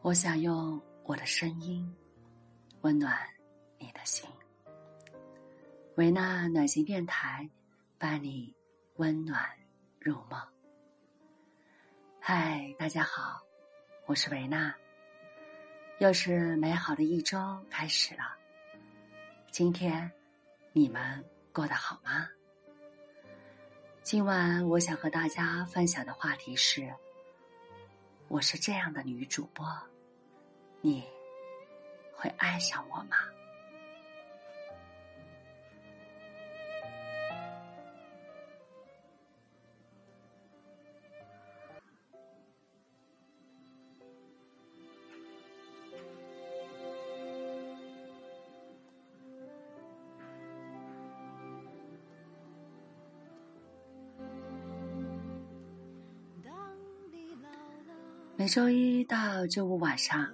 我想用我的声音温暖你的心。维纳暖心电台，伴你温暖入梦。嗨，大家好，我是维纳。又是美好的一周开始了。今天你们过得好吗？今晚我想和大家分享的话题是：我是这样的女主播，你会爱上我吗？每周一到周五晚上，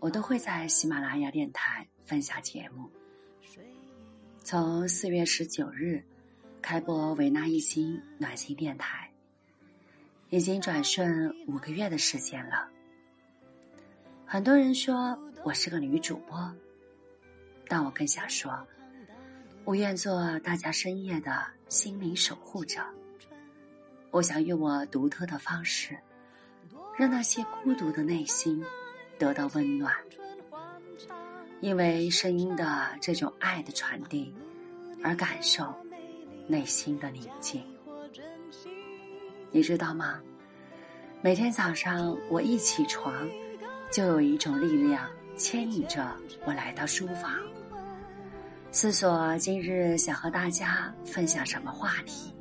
我都会在喜马拉雅电台分享节目。从四月十九日开播维纳一心暖心电台，已经转瞬五个月的时间了。很多人说我是个女主播，但我更想说，我愿做大家深夜的心灵守护者。我想用我独特的方式。让那些孤独的内心得到温暖，因为声音的这种爱的传递，而感受内心的宁静。你知道吗？每天早上我一起床，就有一种力量牵引着我来到书房，思索今日想和大家分享什么话题。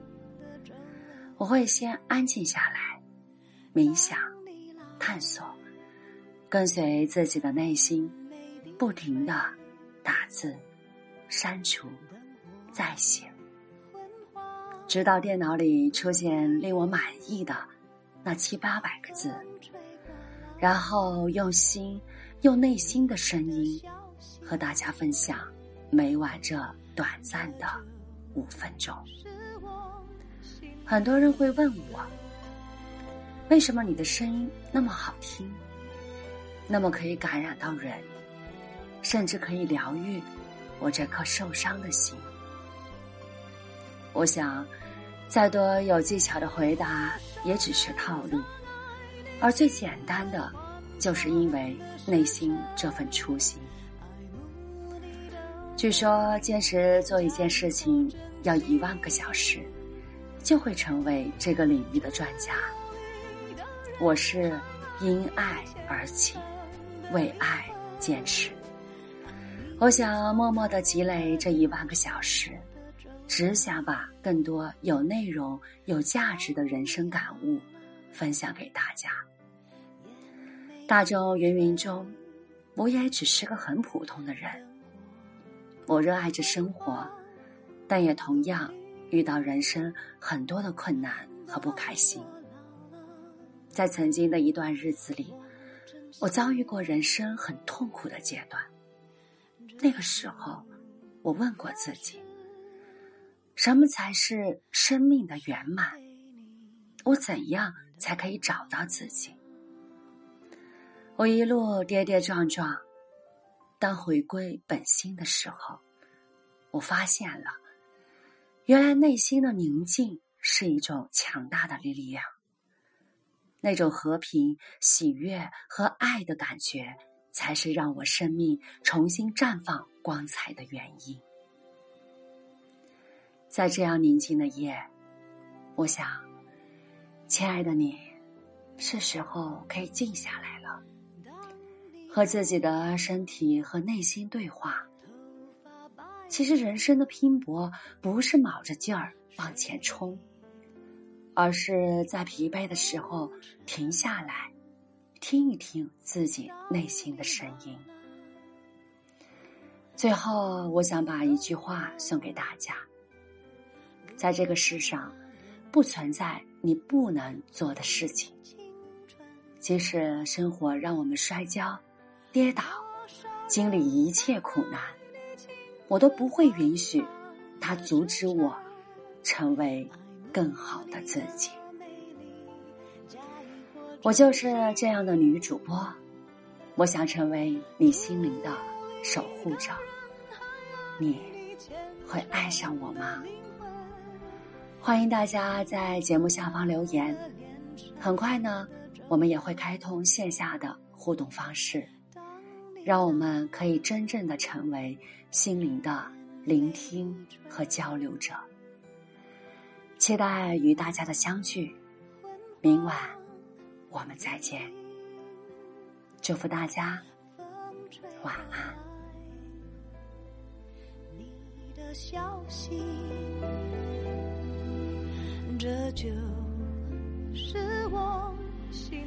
我会先安静下来，冥想。探索，跟随自己的内心，不停的打字、删除、再写，直到电脑里出现令我满意的那七八百个字，然后用心、用内心的声音和大家分享每晚这短暂的五分钟。很多人会问我。为什么你的声音那么好听，那么可以感染到人，甚至可以疗愈我这颗受伤的心？我想，再多有技巧的回答也只是套路，而最简单的，就是因为内心这份初心。据说，坚持做一件事情要一万个小时，就会成为这个领域的专家。我是因爱而起，为爱坚持。我想默默的积累这一万个小时，只想把更多有内容、有价值的人生感悟分享给大家。大众芸芸中，我也只是个很普通的人。我热爱着生活，但也同样遇到人生很多的困难和不开心。在曾经的一段日子里，我遭遇过人生很痛苦的阶段。那个时候，我问过自己：什么才是生命的圆满？我怎样才可以找到自己？我一路跌跌撞撞，当回归本心的时候，我发现了，原来内心的宁静是一种强大的力量。那种和平、喜悦和爱的感觉，才是让我生命重新绽放光彩的原因。在这样宁静的夜，我想，亲爱的你，是时候可以静下来了，和自己的身体和内心对话。其实，人生的拼搏不是卯着劲儿往前冲。而是在疲惫的时候停下来，听一听自己内心的声音。最后，我想把一句话送给大家：在这个世上，不存在你不能做的事情。即使生活让我们摔跤、跌倒、经历一切苦难，我都不会允许它阻止我成为。更好的自己。我就是这样的女主播，我想成为你心灵的守护者。你会爱上我吗？欢迎大家在节目下方留言。很快呢，我们也会开通线下的互动方式，让我们可以真正的成为心灵的聆听和交流者。期待与大家的相聚明晚我们再见。祝福大家晚安。你的消息这就是我心